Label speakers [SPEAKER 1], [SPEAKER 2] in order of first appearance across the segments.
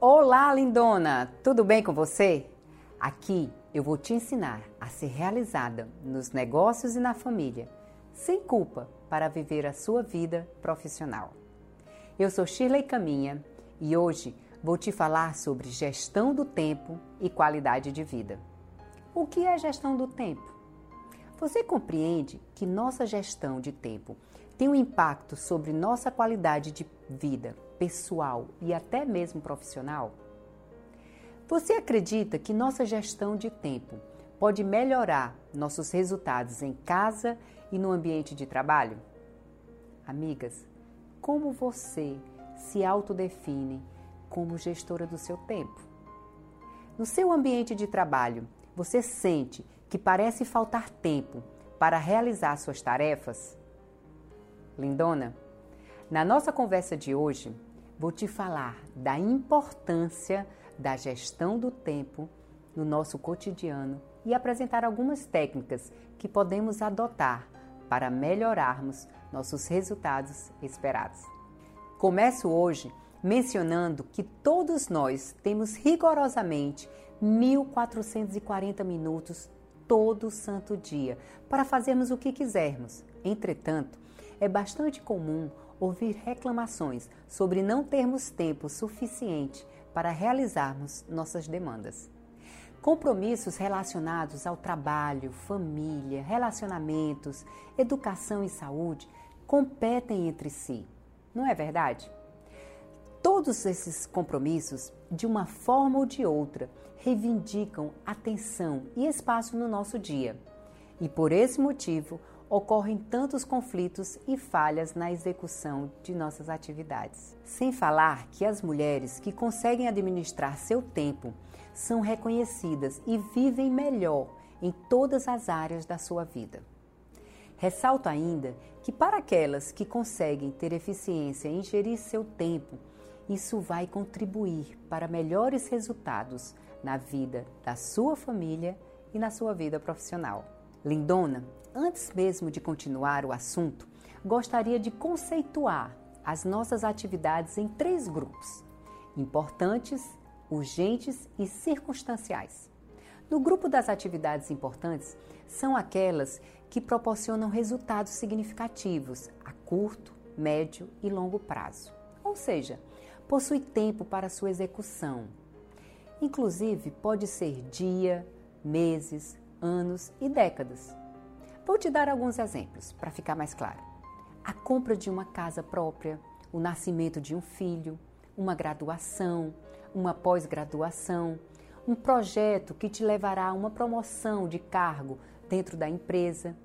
[SPEAKER 1] Olá, lindona! Tudo bem com você? Aqui eu vou te ensinar a ser realizada nos negócios e na família, sem culpa, para viver a sua vida profissional. Eu sou Shirley Caminha e hoje vou te falar sobre gestão do tempo e qualidade de vida. O que é gestão do tempo? Você compreende que nossa gestão de tempo tem um impacto sobre nossa qualidade de vida pessoal e até mesmo profissional? Você acredita que nossa gestão de tempo pode melhorar nossos resultados em casa e no ambiente de trabalho? Amigas, como você se autodefine como gestora do seu tempo? No seu ambiente de trabalho, você sente que parece faltar tempo para realizar suas tarefas? Lindona, na nossa conversa de hoje, vou te falar da importância da gestão do tempo no nosso cotidiano e apresentar algumas técnicas que podemos adotar para melhorarmos nossos resultados esperados. Começo hoje mencionando que todos nós temos rigorosamente 1440 minutos todo santo dia para fazermos o que quisermos. Entretanto, é bastante comum ouvir reclamações sobre não termos tempo suficiente para realizarmos nossas demandas. Compromissos relacionados ao trabalho, família, relacionamentos, educação e saúde competem entre si, não é verdade? Todos esses compromissos, de uma forma ou de outra, reivindicam atenção e espaço no nosso dia. E por esse motivo, ocorrem tantos conflitos e falhas na execução de nossas atividades. Sem falar que as mulheres que conseguem administrar seu tempo são reconhecidas e vivem melhor em todas as áreas da sua vida. Ressalto ainda que, para aquelas que conseguem ter eficiência em gerir seu tempo, isso vai contribuir para melhores resultados na vida da sua família e na sua vida profissional. Lindona, antes mesmo de continuar o assunto, gostaria de conceituar as nossas atividades em três grupos: importantes, urgentes e circunstanciais. No grupo das atividades importantes, são aquelas que proporcionam resultados significativos a curto, médio e longo prazo. Ou seja, possui tempo para sua execução. Inclusive, pode ser dia, meses, anos e décadas. Vou te dar alguns exemplos para ficar mais claro. A compra de uma casa própria, o nascimento de um filho, uma graduação, uma pós-graduação, um projeto que te levará a uma promoção de cargo dentro da empresa.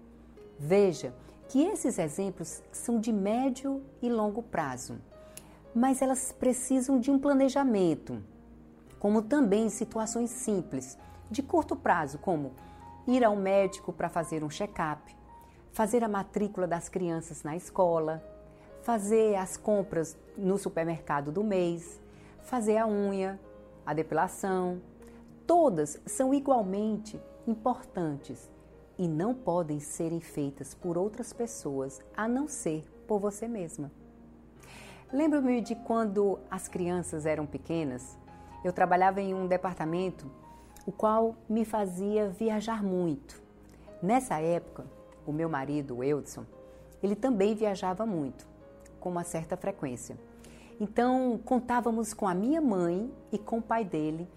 [SPEAKER 1] Veja que esses exemplos são de médio e longo prazo, mas elas precisam de um planejamento, como também situações simples, de curto prazo, como ir ao médico para fazer um check-up, fazer a matrícula das crianças na escola, fazer as compras no supermercado do mês, fazer a unha, a depilação. Todas são igualmente importantes e não podem serem feitas por outras pessoas a não ser por você mesma. Lembro-me de quando as crianças eram pequenas, eu trabalhava em um departamento o qual me fazia viajar muito. Nessa época, o meu marido, o Eudson, ele também viajava muito, com uma certa frequência. Então, contávamos com a minha mãe e com o pai dele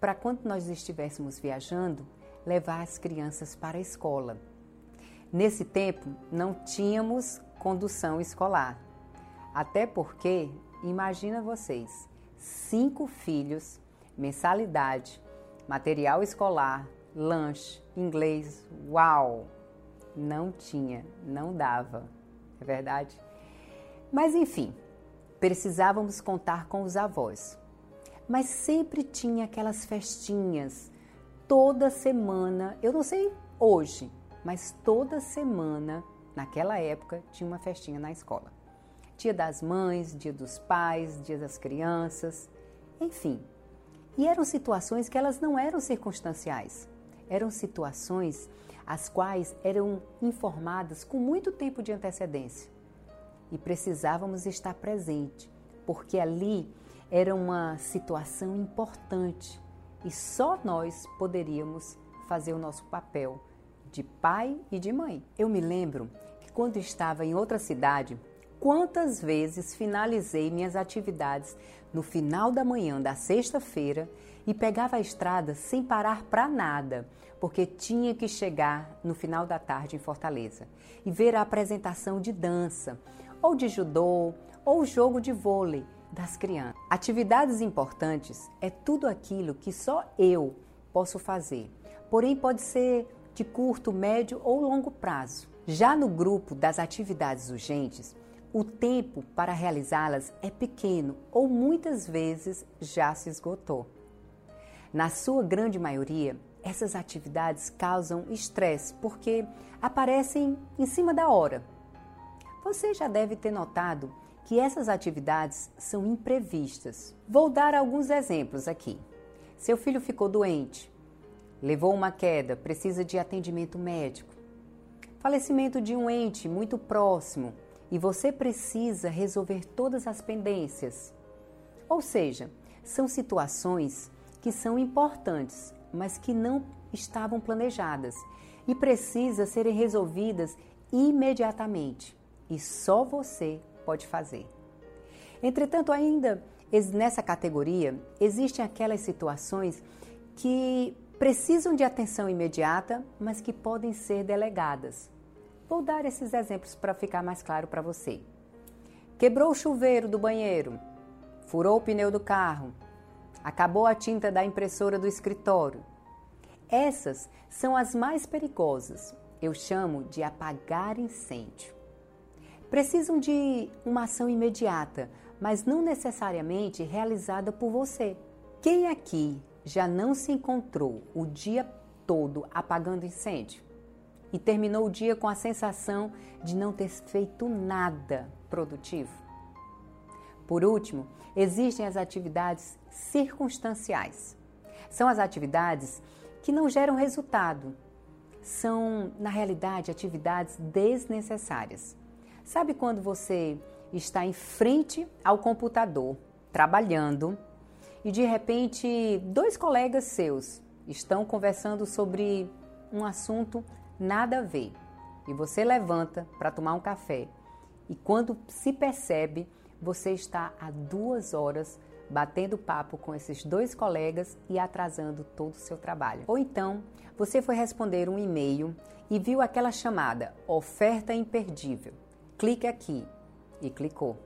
[SPEAKER 1] para quando nós estivéssemos viajando, levar as crianças para a escola. Nesse tempo, não tínhamos condução escolar. Até porque, imagina vocês, cinco filhos, mensalidade, material escolar, lanche, inglês, uau! Não tinha, não dava, é verdade? Mas enfim, precisávamos contar com os avós. Mas sempre tinha aquelas festinhas, toda semana, eu não sei hoje, mas toda semana, naquela época, tinha uma festinha na escola. Dia das mães, dia dos pais, dia das crianças, enfim, e eram situações que elas não eram circunstanciais. Eram situações as quais eram informadas com muito tempo de antecedência. E precisávamos estar presente, porque ali era uma situação importante e só nós poderíamos fazer o nosso papel de pai e de mãe. Eu me lembro que quando estava em outra cidade, quantas vezes finalizei minhas atividades no final da manhã da sexta-feira e pegava a estrada sem parar para nada, porque tinha que chegar no final da tarde em Fortaleza e ver a apresentação de dança, ou de judô, ou jogo de vôlei das crianças. Atividades importantes é tudo aquilo que só eu posso fazer, porém pode ser de curto, médio ou longo prazo. Já no grupo das atividades urgentes, o tempo para realizá-las é pequeno ou muitas vezes já se esgotou. Na sua grande maioria, essas atividades causam estresse porque aparecem em cima da hora. Você já deve ter notado que essas atividades são imprevistas. Vou dar alguns exemplos aqui. Seu filho ficou doente, levou uma queda, precisa de atendimento médico. Falecimento de um ente muito próximo e você precisa resolver todas as pendências. Ou seja, são situações que são importantes, mas que não estavam planejadas e precisam serem resolvidas imediatamente. E só você pode fazer. Entretanto, ainda nessa categoria, existem aquelas situações que precisam de atenção imediata, mas que podem ser delegadas. Vou dar esses exemplos para ficar mais claro para você. Quebrou o chuveiro do banheiro, furou o pneu do carro, acabou a tinta da impressora do escritório. Essas são as mais perigosas. Eu chamo de apagar incêndio. Precisam de uma ação imediata, mas não necessariamente realizada por você. Quem aqui já não se encontrou o dia todo apagando incêndio? E terminou o dia com a sensação de não ter feito nada produtivo. Por último, existem as atividades circunstanciais. São as atividades que não geram resultado. São, na realidade, atividades desnecessárias. Sabe quando você está em frente ao computador, trabalhando, e de repente dois colegas seus estão conversando sobre um assunto nada a ver. E você levanta para tomar um café e quando se percebe, você está há duas horas batendo papo com esses dois colegas e atrasando todo o seu trabalho. Ou então, você foi responder um e-mail e viu aquela chamada oferta imperdível. Clique aqui e clicou.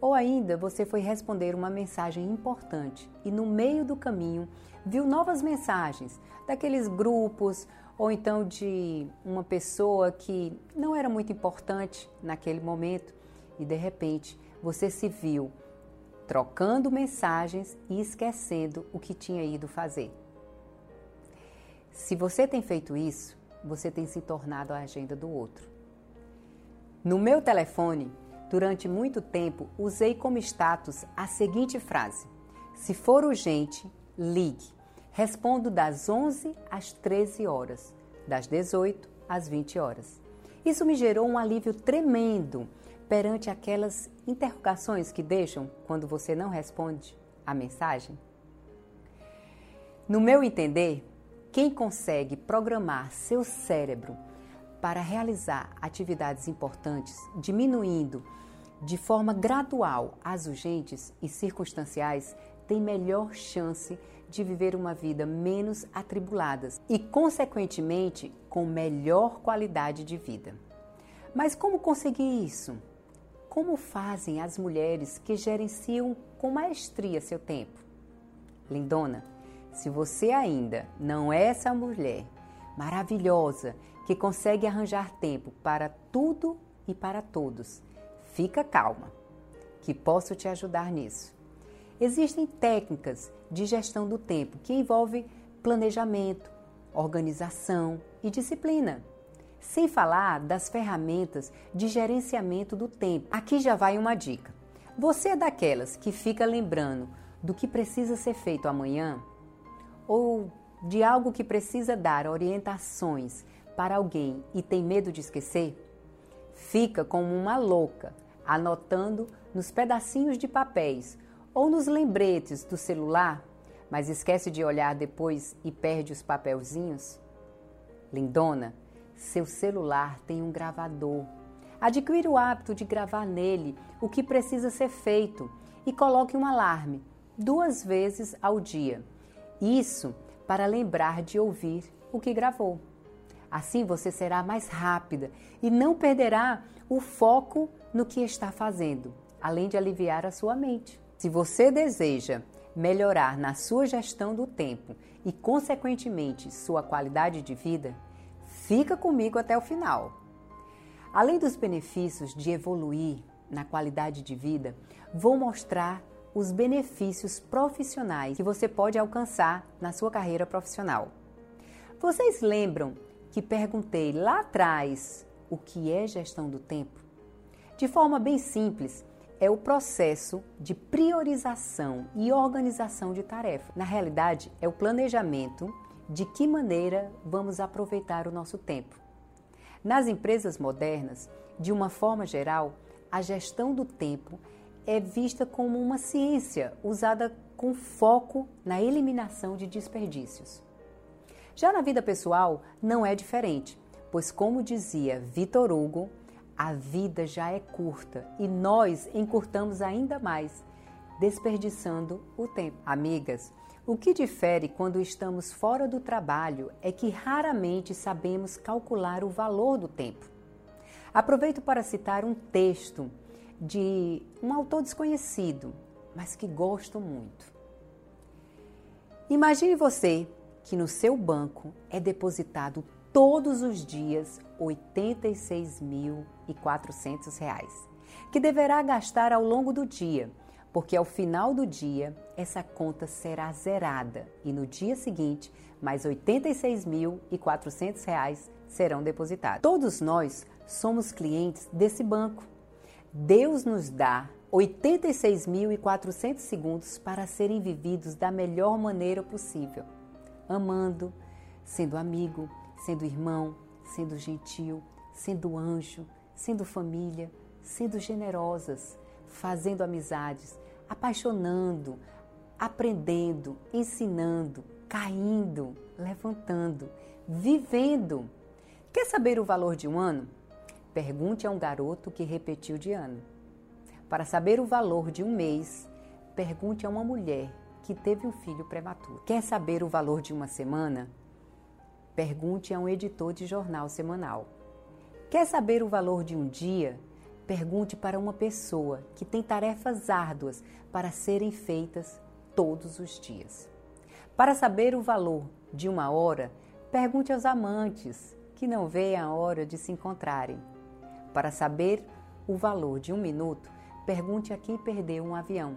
[SPEAKER 1] Ou ainda você foi responder uma mensagem importante e no meio do caminho viu novas mensagens daqueles grupos ou então de uma pessoa que não era muito importante naquele momento e de repente você se viu trocando mensagens e esquecendo o que tinha ido fazer. Se você tem feito isso, você tem se tornado a agenda do outro. No meu telefone, durante muito tempo, usei como status a seguinte frase: Se for urgente, ligue. Respondo das 11 às 13 horas, das 18 às 20 horas. Isso me gerou um alívio tremendo perante aquelas interrogações que deixam quando você não responde a mensagem. No meu entender, quem consegue programar seu cérebro para realizar atividades importantes, diminuindo de forma gradual as urgentes e circunstanciais, tem melhor chance de viver uma vida menos atribulada e, consequentemente, com melhor qualidade de vida. Mas como conseguir isso? Como fazem as mulheres que gerenciam com maestria seu tempo? Lindona, se você ainda não é essa mulher maravilhosa que consegue arranjar tempo para tudo e para todos, fica calma, que posso te ajudar nisso. Existem técnicas de gestão do tempo que envolvem planejamento, organização e disciplina. Sem falar das ferramentas de gerenciamento do tempo. Aqui já vai uma dica. Você é daquelas que fica lembrando do que precisa ser feito amanhã? Ou de algo que precisa dar orientações para alguém e tem medo de esquecer? Fica como uma louca, anotando nos pedacinhos de papéis ou nos lembretes do celular, mas esquece de olhar depois e perde os papelzinhos? Lindona, seu celular tem um gravador. Adquira o hábito de gravar nele o que precisa ser feito e coloque um alarme duas vezes ao dia. Isso para lembrar de ouvir o que gravou. Assim você será mais rápida e não perderá o foco no que está fazendo, além de aliviar a sua mente. Se você deseja melhorar na sua gestão do tempo e, consequentemente, sua qualidade de vida, fica comigo até o final. Além dos benefícios de evoluir na qualidade de vida, vou mostrar os benefícios profissionais que você pode alcançar na sua carreira profissional. Vocês lembram que perguntei lá atrás o que é gestão do tempo? De forma bem simples, é o processo de priorização e organização de tarefas. Na realidade, é o planejamento de que maneira vamos aproveitar o nosso tempo. Nas empresas modernas, de uma forma geral, a gestão do tempo é vista como uma ciência usada com foco na eliminação de desperdícios. Já na vida pessoal, não é diferente, pois, como dizia Vitor Hugo, a vida já é curta e nós encurtamos ainda mais, desperdiçando o tempo. Amigas, o que difere quando estamos fora do trabalho é que raramente sabemos calcular o valor do tempo. Aproveito para citar um texto de um autor desconhecido, mas que gosto muito. Imagine você que no seu banco é depositado todos os dias R$ 86.400, que deverá gastar ao longo do dia, porque ao final do dia essa conta será zerada e no dia seguinte mais R$ 86.400 serão depositados. Todos nós somos clientes desse banco Deus nos dá 86.400 segundos para serem vividos da melhor maneira possível, amando, sendo amigo, sendo irmão, sendo gentil, sendo anjo, sendo família, sendo generosas, fazendo amizades, apaixonando, aprendendo, ensinando, caindo, levantando, vivendo. Quer saber o valor de um ano? Pergunte a um garoto que repetiu de ano. Para saber o valor de um mês, pergunte a uma mulher que teve um filho prematuro. Quer saber o valor de uma semana? Pergunte a um editor de jornal semanal. Quer saber o valor de um dia? Pergunte para uma pessoa que tem tarefas árduas para serem feitas todos os dias. Para saber o valor de uma hora, pergunte aos amantes que não veem a hora de se encontrarem. Para saber o valor de um minuto, pergunte a quem perdeu um avião.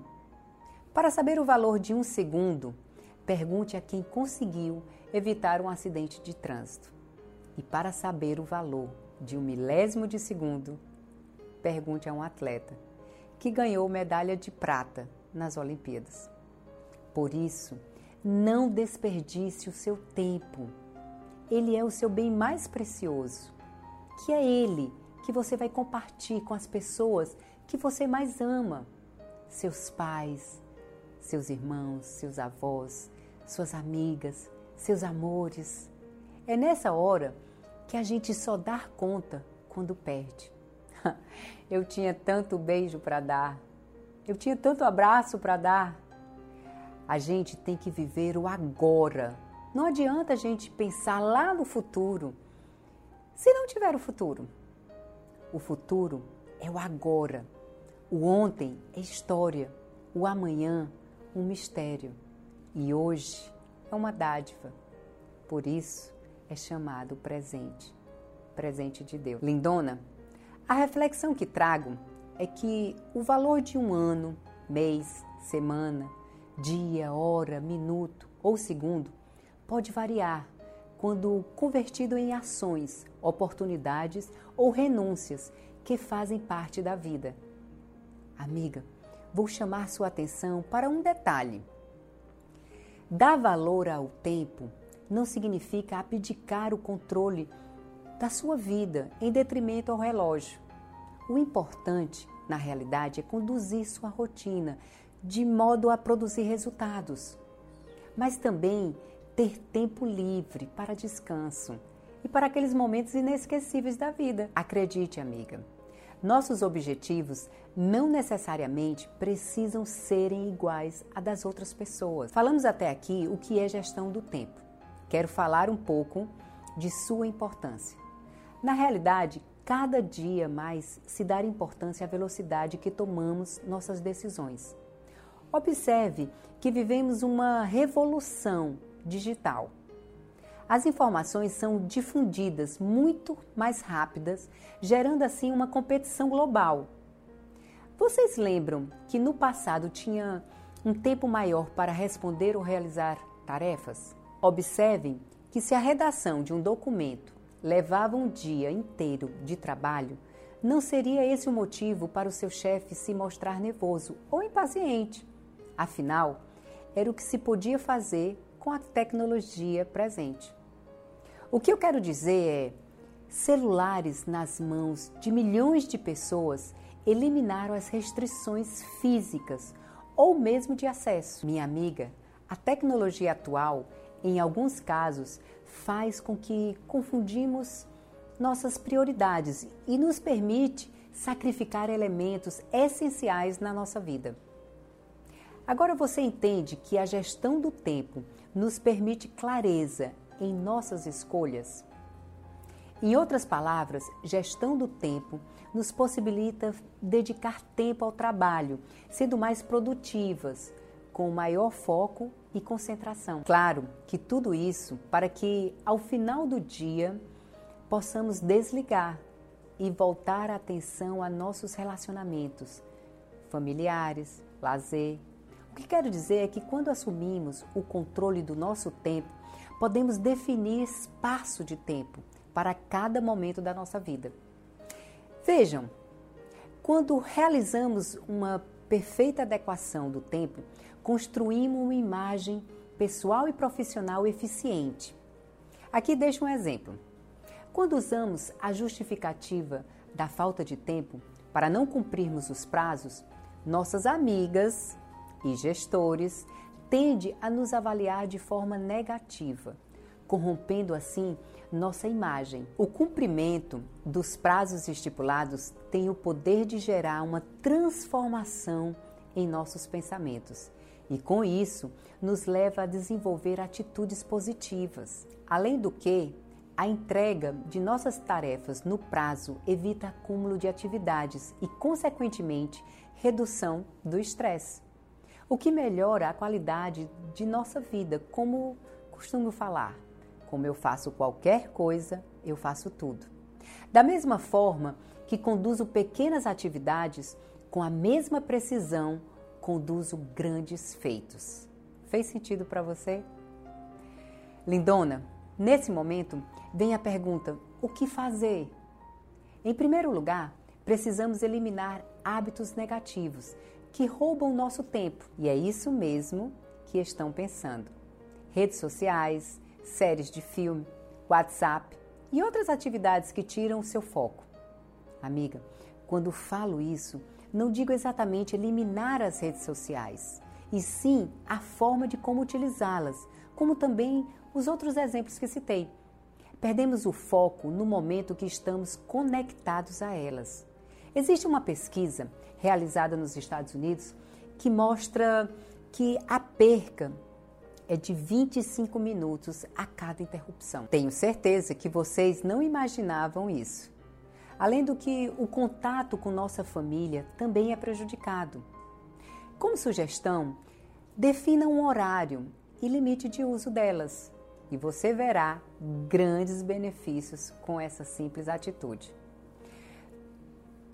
[SPEAKER 1] Para saber o valor de um segundo, pergunte a quem conseguiu evitar um acidente de trânsito. E para saber o valor de um milésimo de segundo, pergunte a um atleta que ganhou medalha de prata nas Olimpíadas. Por isso, não desperdice o seu tempo. Ele é o seu bem mais precioso, que é ele que você vai compartilhar com as pessoas que você mais ama, seus pais, seus irmãos, seus avós, suas amigas, seus amores. É nessa hora que a gente só dá conta quando perde. Eu tinha tanto beijo para dar, eu tinha tanto abraço para dar. A gente tem que viver o agora. Não adianta a gente pensar lá no futuro. Se não tiver o futuro, o futuro é o agora. O ontem é história. O amanhã, um mistério. E hoje é uma dádiva. Por isso é chamado presente. Presente de Deus. Lindona, a reflexão que trago é que o valor de um ano, mês, semana, dia, hora, minuto ou segundo pode variar quando convertido em ações, oportunidades ou renúncias que fazem parte da vida. Amiga, vou chamar sua atenção para um detalhe. Dar valor ao tempo não significa abdicar o controle da sua vida em detrimento ao relógio. O importante, na realidade, é conduzir sua rotina de modo a produzir resultados, mas também ter tempo livre para descanso e para aqueles momentos inesquecíveis da vida. Acredite, amiga, nossos objetivos não necessariamente precisam serem iguais a das outras pessoas. Falamos até aqui o que é gestão do tempo. Quero falar um pouco de sua importância. Na realidade, cada dia mais se dá importância à velocidade que tomamos nossas decisões. Observe que vivemos uma revolução digital. As informações são difundidas muito mais rápidas, gerando assim uma competição global. Vocês lembram que no passado tinha um tempo maior para responder ou realizar tarefas? Observem que se a redação de um documento levava um dia inteiro de trabalho, não seria esse o motivo para o seu chefe se mostrar nervoso ou impaciente. Afinal, era o que se podia fazer com a tecnologia presente. O que eu quero dizer é: celulares nas mãos de milhões de pessoas eliminaram as restrições físicas ou mesmo de acesso. Minha amiga, a tecnologia atual, em alguns casos, faz com que confundimos nossas prioridades e nos permite sacrificar elementos essenciais na nossa vida. Agora você entende que a gestão do tempo nos permite clareza em nossas escolhas? Em outras palavras, gestão do tempo nos possibilita dedicar tempo ao trabalho, sendo mais produtivas, com maior foco e concentração. Claro que tudo isso para que ao final do dia possamos desligar e voltar a atenção a nossos relacionamentos familiares, lazer. O que quero dizer é que quando assumimos o controle do nosso tempo, podemos definir espaço de tempo para cada momento da nossa vida. Vejam, quando realizamos uma perfeita adequação do tempo, construímos uma imagem pessoal e profissional eficiente. Aqui deixo um exemplo. Quando usamos a justificativa da falta de tempo para não cumprirmos os prazos, nossas amigas e gestores tende a nos avaliar de forma negativa, corrompendo assim nossa imagem. O cumprimento dos prazos estipulados tem o poder de gerar uma transformação em nossos pensamentos e, com isso, nos leva a desenvolver atitudes positivas. Além do que, a entrega de nossas tarefas no prazo evita acúmulo de atividades e, consequentemente, redução do estresse o que melhora a qualidade de nossa vida, como costumo falar. Como eu faço qualquer coisa, eu faço tudo. Da mesma forma que conduzo pequenas atividades, com a mesma precisão, conduzo grandes feitos. Fez sentido para você? Lindona, nesse momento vem a pergunta: o que fazer? Em primeiro lugar, precisamos eliminar hábitos negativos que roubam nosso tempo. E é isso mesmo que estão pensando. Redes sociais, séries de filme, WhatsApp e outras atividades que tiram o seu foco. Amiga, quando falo isso, não digo exatamente eliminar as redes sociais, e sim a forma de como utilizá-las, como também os outros exemplos que citei. Perdemos o foco no momento que estamos conectados a elas. Existe uma pesquisa realizada nos Estados Unidos que mostra que a perca é de 25 minutos a cada interrupção. Tenho certeza que vocês não imaginavam isso. Além do que o contato com nossa família também é prejudicado. Como sugestão, defina um horário e limite de uso delas, e você verá grandes benefícios com essa simples atitude.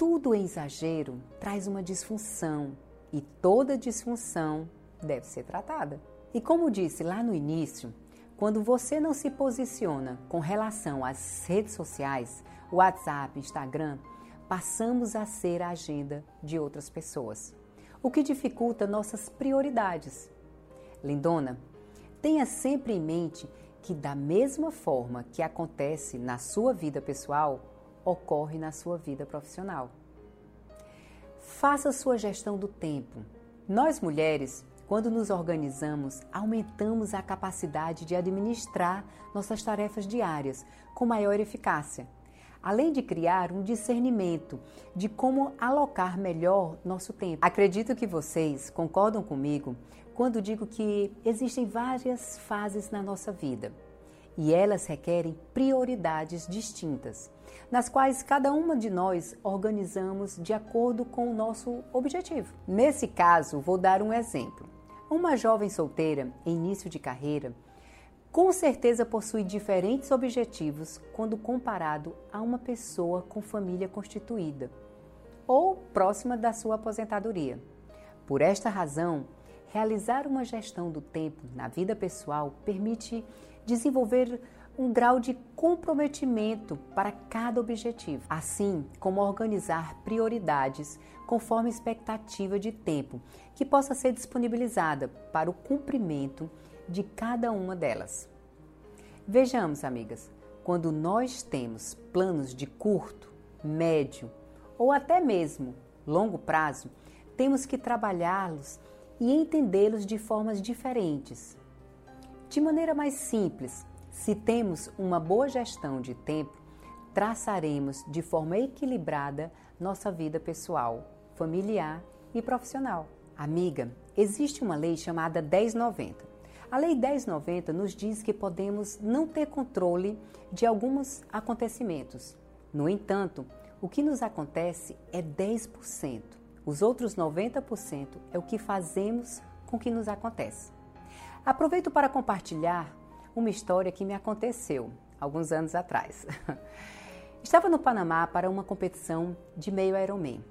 [SPEAKER 1] Tudo em exagero traz uma disfunção e toda disfunção deve ser tratada. E como disse lá no início, quando você não se posiciona com relação às redes sociais, WhatsApp, Instagram, passamos a ser a agenda de outras pessoas, o que dificulta nossas prioridades. Lindona, tenha sempre em mente que, da mesma forma que acontece na sua vida pessoal, ocorre na sua vida profissional. Faça sua gestão do tempo, Nós mulheres, quando nos organizamos, aumentamos a capacidade de administrar nossas tarefas diárias com maior eficácia, além de criar um discernimento de como alocar melhor nosso tempo. Acredito que vocês concordam comigo quando digo que existem várias fases na nossa vida e elas requerem prioridades distintas, nas quais cada uma de nós organizamos de acordo com o nosso objetivo. Nesse caso, vou dar um exemplo. Uma jovem solteira em início de carreira com certeza possui diferentes objetivos quando comparado a uma pessoa com família constituída ou próxima da sua aposentadoria. Por esta razão, realizar uma gestão do tempo na vida pessoal permite desenvolver um grau de comprometimento para cada objetivo, assim como organizar prioridades conforme expectativa de tempo que possa ser disponibilizada para o cumprimento de cada uma delas. Vejamos, amigas, quando nós temos planos de curto, médio ou até mesmo longo prazo, temos que trabalhá-los e entendê-los de formas diferentes. De maneira mais simples, se temos uma boa gestão de tempo, traçaremos de forma equilibrada nossa vida pessoal, familiar e profissional. Amiga, existe uma lei chamada 1090. A Lei 1090 nos diz que podemos não ter controle de alguns acontecimentos. No entanto, o que nos acontece é 10%. Os outros 90% é o que fazemos com o que nos acontece. Aproveito para compartilhar uma história que me aconteceu alguns anos atrás. Estava no Panamá para uma competição de meio Ironman.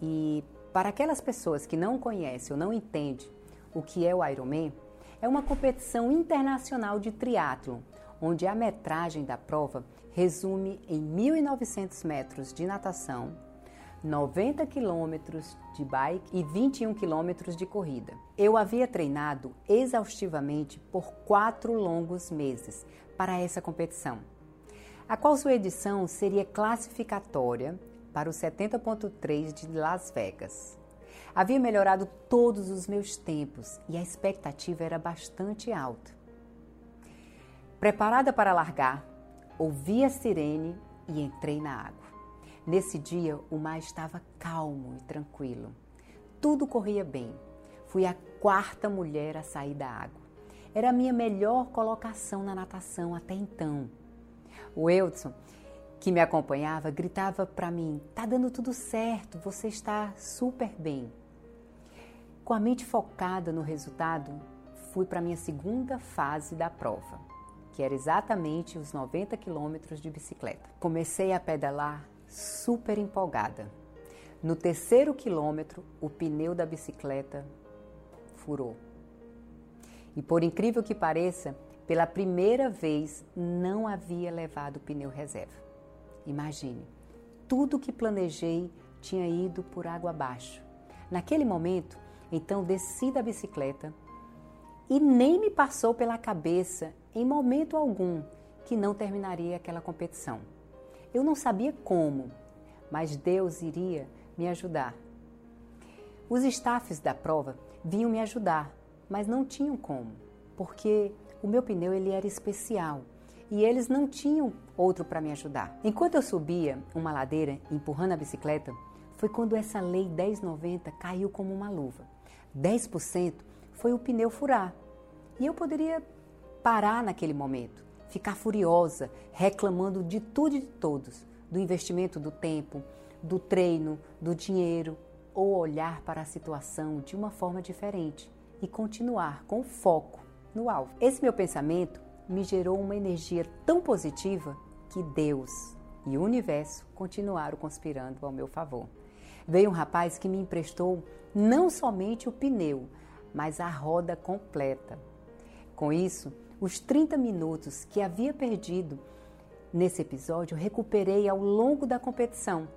[SPEAKER 1] E para aquelas pessoas que não conhecem ou não entendem o que é o Ironman, é uma competição internacional de triatlo, onde a metragem da prova resume em 1.900 metros de natação, 90 quilômetros de bike e 21 quilômetros de corrida. Eu havia treinado exaustivamente por quatro longos meses para essa competição, a qual sua edição seria classificatória para o 70.3 de Las Vegas. Havia melhorado todos os meus tempos e a expectativa era bastante alta. Preparada para largar, ouvi a sirene e entrei na água. Nesse dia, o mar estava calmo e tranquilo. Tudo corria bem. Fui a quarta mulher a sair da água. Era a minha melhor colocação na natação até então. O Eudson, que me acompanhava, gritava para mim: "Tá dando tudo certo, você está super bem". Com a mente focada no resultado, fui para minha segunda fase da prova, que era exatamente os 90 quilômetros de bicicleta. Comecei a pedalar super empolgada. No terceiro quilômetro, o pneu da bicicleta furou. E por incrível que pareça, pela primeira vez não havia levado pneu reserva. Imagine, tudo que planejei tinha ido por água abaixo. Naquele momento, então desci da bicicleta e nem me passou pela cabeça, em momento algum, que não terminaria aquela competição. Eu não sabia como, mas Deus iria me ajudar. Os staffs da prova vinham me ajudar, mas não tinham como, porque o meu pneu ele era especial e eles não tinham outro para me ajudar. Enquanto eu subia uma ladeira empurrando a bicicleta, foi quando essa lei 1090 caiu como uma luva. 10% foi o pneu furar. E eu poderia parar naquele momento, ficar furiosa, reclamando de tudo e de todos, do investimento do tempo, do treino, do dinheiro, ou olhar para a situação de uma forma diferente e continuar com foco no alvo. Esse meu pensamento me gerou uma energia tão positiva que Deus e o universo continuaram conspirando ao meu favor. Veio um rapaz que me emprestou não somente o pneu, mas a roda completa. Com isso, os 30 minutos que havia perdido nesse episódio, recuperei ao longo da competição.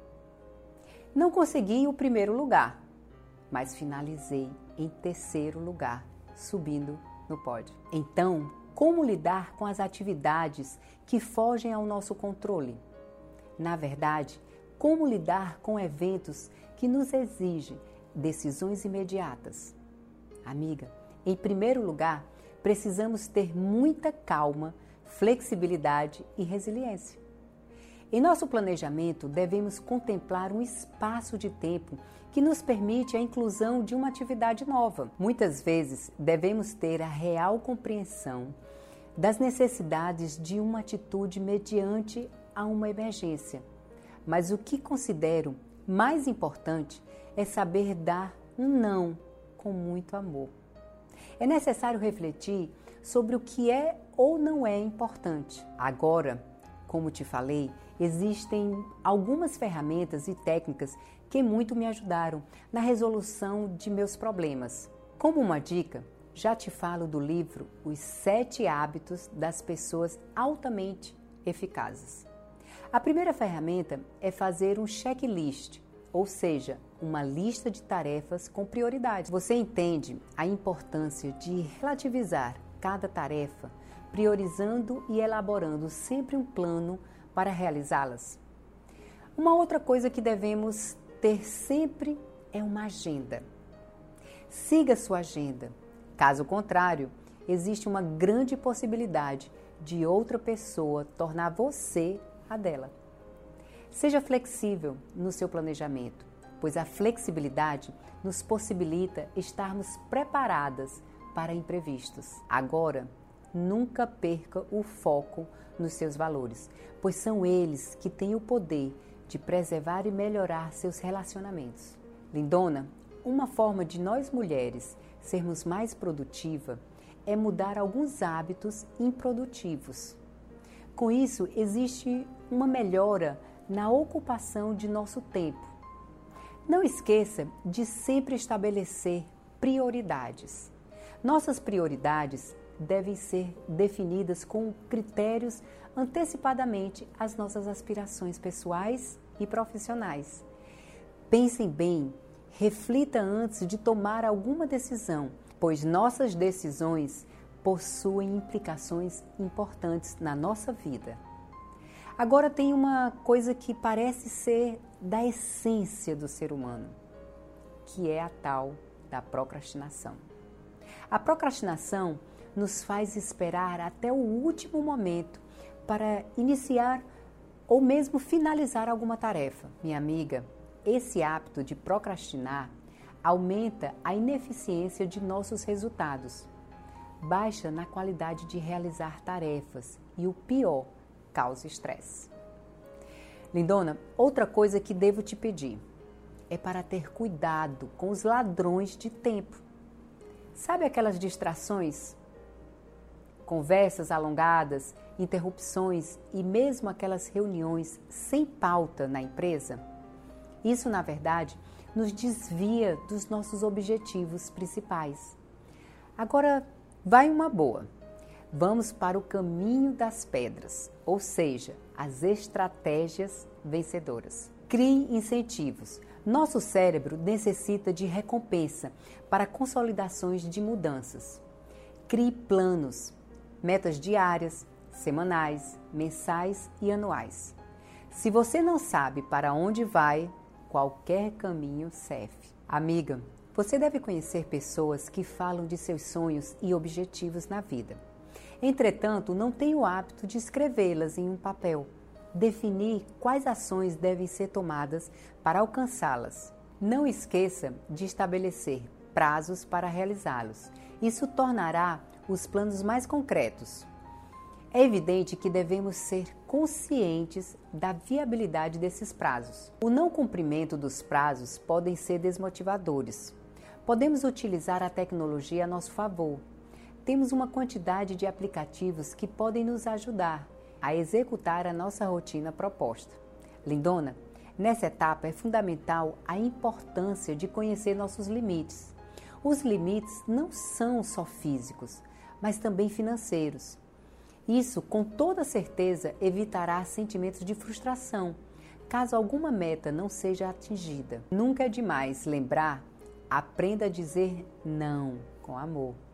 [SPEAKER 1] Não consegui o primeiro lugar, mas finalizei em terceiro lugar, subindo no pódio. Então, como lidar com as atividades que fogem ao nosso controle? Na verdade, como lidar com eventos que nos exigem decisões imediatas? Amiga, em primeiro lugar, precisamos ter muita calma, flexibilidade e resiliência. Em nosso planejamento, devemos contemplar um espaço de tempo que nos permite a inclusão de uma atividade nova. Muitas vezes, devemos ter a real compreensão das necessidades de uma atitude mediante a uma emergência. Mas o que considero mais importante é saber dar um não com muito amor. É necessário refletir sobre o que é ou não é importante. Agora, como te falei, existem algumas ferramentas e técnicas que muito me ajudaram na resolução de meus problemas. Como uma dica, já te falo do livro Os Sete Hábitos das Pessoas Altamente Eficazes. A primeira ferramenta é fazer um checklist, ou seja, uma lista de tarefas com prioridades. Você entende a importância de relativizar cada tarefa, priorizando e elaborando sempre um plano para realizá-las? Uma outra coisa que devemos ter sempre é uma agenda. Siga sua agenda. Caso contrário, existe uma grande possibilidade de outra pessoa tornar você a dela. Seja flexível no seu planejamento, pois a flexibilidade nos possibilita estarmos preparadas para imprevistos. Agora, nunca perca o foco nos seus valores, pois são eles que têm o poder de preservar e melhorar seus relacionamentos. Lindona, uma forma de nós mulheres sermos mais produtiva é mudar alguns hábitos improdutivos. Com isso, existe uma melhora na ocupação de nosso tempo. Não esqueça de sempre estabelecer prioridades. Nossas prioridades devem ser definidas com critérios antecipadamente às nossas aspirações pessoais e profissionais. Pensem bem, reflita antes de tomar alguma decisão, pois nossas decisões possuem implicações importantes na nossa vida. Agora tem uma coisa que parece ser da essência do ser humano, que é a tal da procrastinação. A procrastinação nos faz esperar até o último momento para iniciar ou mesmo finalizar alguma tarefa. Minha amiga, esse hábito de procrastinar aumenta a ineficiência de nossos resultados, baixa na qualidade de realizar tarefas e o pior, causa estresse. Lindona, outra coisa que devo te pedir é para ter cuidado com os ladrões de tempo. Sabe aquelas distrações conversas alongadas, interrupções e mesmo aquelas reuniões sem pauta na empresa? Isso, na verdade, nos desvia dos nossos objetivos principais. Agora, vai uma boa. Vamos para o caminho das pedras, ou seja, as estratégias vencedoras. Crie incentivos. Nosso cérebro necessita de recompensa para consolidações de mudanças. Crie planos metas diárias, semanais, mensais e anuais. Se você não sabe para onde vai, qualquer caminho serve. Amiga, você deve conhecer pessoas que falam de seus sonhos e objetivos na vida. Entretanto, não tem o hábito de escrevê-las em um papel. Definir quais ações devem ser tomadas para alcançá-las. Não esqueça de estabelecer prazos para realizá-los. Isso tornará os planos mais concretos. É evidente que devemos ser conscientes da viabilidade desses prazos. O não cumprimento dos prazos podem ser desmotivadores. Podemos utilizar a tecnologia a nosso favor. Temos uma quantidade de aplicativos que podem nos ajudar a executar a nossa rotina proposta. Lindona, nessa etapa é fundamental a importância de conhecer nossos limites. Os limites não são só físicos, mas também financeiros. Isso, com toda certeza, evitará sentimentos de frustração caso alguma meta não seja atingida. Nunca é demais lembrar, aprenda a dizer não com amor.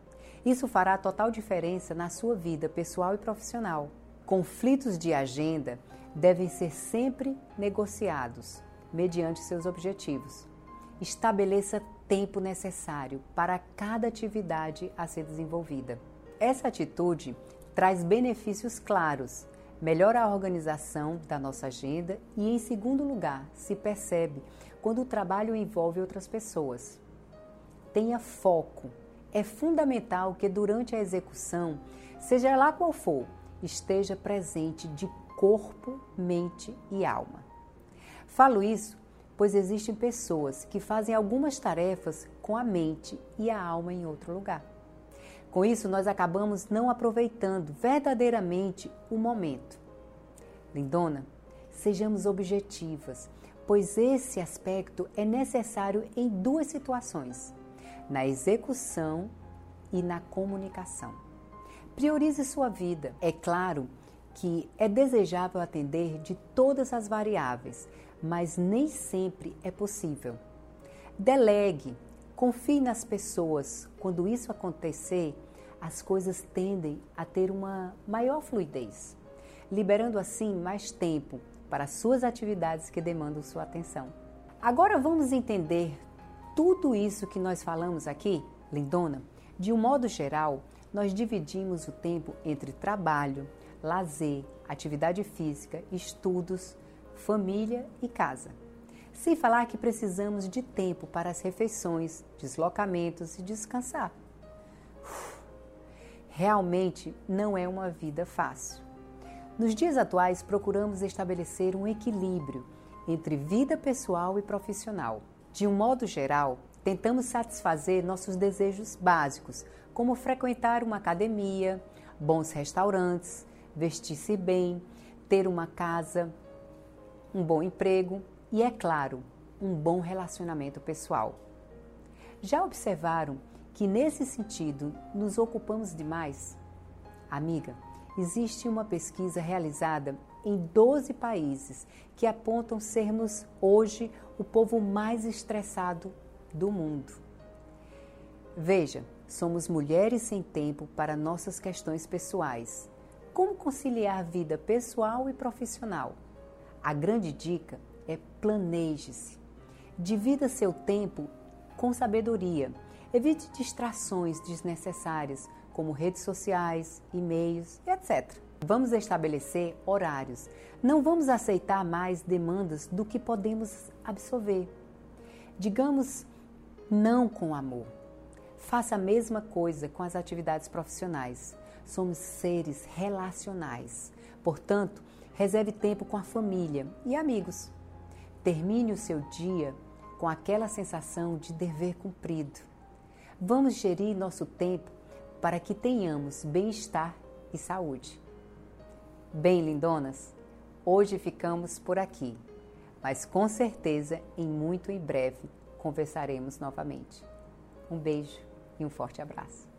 [SPEAKER 1] Isso fará total diferença na sua vida pessoal e profissional. Conflitos de agenda devem ser sempre negociados mediante seus objetivos. Estabeleça tempo necessário para cada atividade a ser desenvolvida. Essa atitude traz benefícios claros, melhora a organização da nossa agenda e, em segundo lugar, se percebe quando o trabalho envolve outras pessoas. Tenha foco. É fundamental que durante a execução, seja lá qual for, esteja presente de corpo, mente e alma. Falo isso pois existem pessoas que fazem algumas tarefas com a mente e a alma em outro lugar. Com isso, nós acabamos não aproveitando verdadeiramente o momento. Lindona, sejamos objetivas, pois esse aspecto é necessário em duas situações: na execução e na comunicação. Priorize sua vida. É claro que é desejável atender de todas as variáveis, mas nem sempre é possível. Delegue, confie nas pessoas. Quando isso acontecer, as coisas tendem a ter uma maior fluidez, liberando assim mais tempo para suas atividades que demandam sua atenção. Agora vamos entender tudo isso que nós falamos aqui, lindona? De um modo geral, nós dividimos o tempo entre trabalho, lazer, atividade física, estudos, família e casa. Sem falar que precisamos de tempo para as refeições, deslocamentos e descansar. Realmente não é uma vida fácil. Nos dias atuais, procuramos estabelecer um equilíbrio entre vida pessoal e profissional. De um modo geral, tentamos satisfazer nossos desejos básicos, como frequentar uma academia, bons restaurantes, vestir-se bem, ter uma casa, um bom emprego e, é claro, um bom relacionamento pessoal. Já observaram que nesse sentido nos ocupamos demais? Amiga, existe uma pesquisa realizada em 12 países que apontam sermos hoje o povo mais estressado do mundo. Veja, somos mulheres sem tempo para nossas questões pessoais. Como conciliar vida pessoal e profissional? A grande dica é planeje-se. Divida seu tempo com sabedoria Evite distrações desnecessárias, como redes sociais, e-mails, etc. Vamos estabelecer horários. Não vamos aceitar mais demandas do que podemos absorver. Digamos não com amor. Faça a mesma coisa com as atividades profissionais. Somos seres relacionais. Portanto, reserve tempo com a família e amigos. Termine o seu dia com aquela sensação de dever cumprido Vamos gerir nosso tempo para que tenhamos bem-estar e saúde. Bem, lindonas, hoje ficamos por aqui, mas com certeza em muito em breve conversaremos novamente. Um beijo e um forte abraço.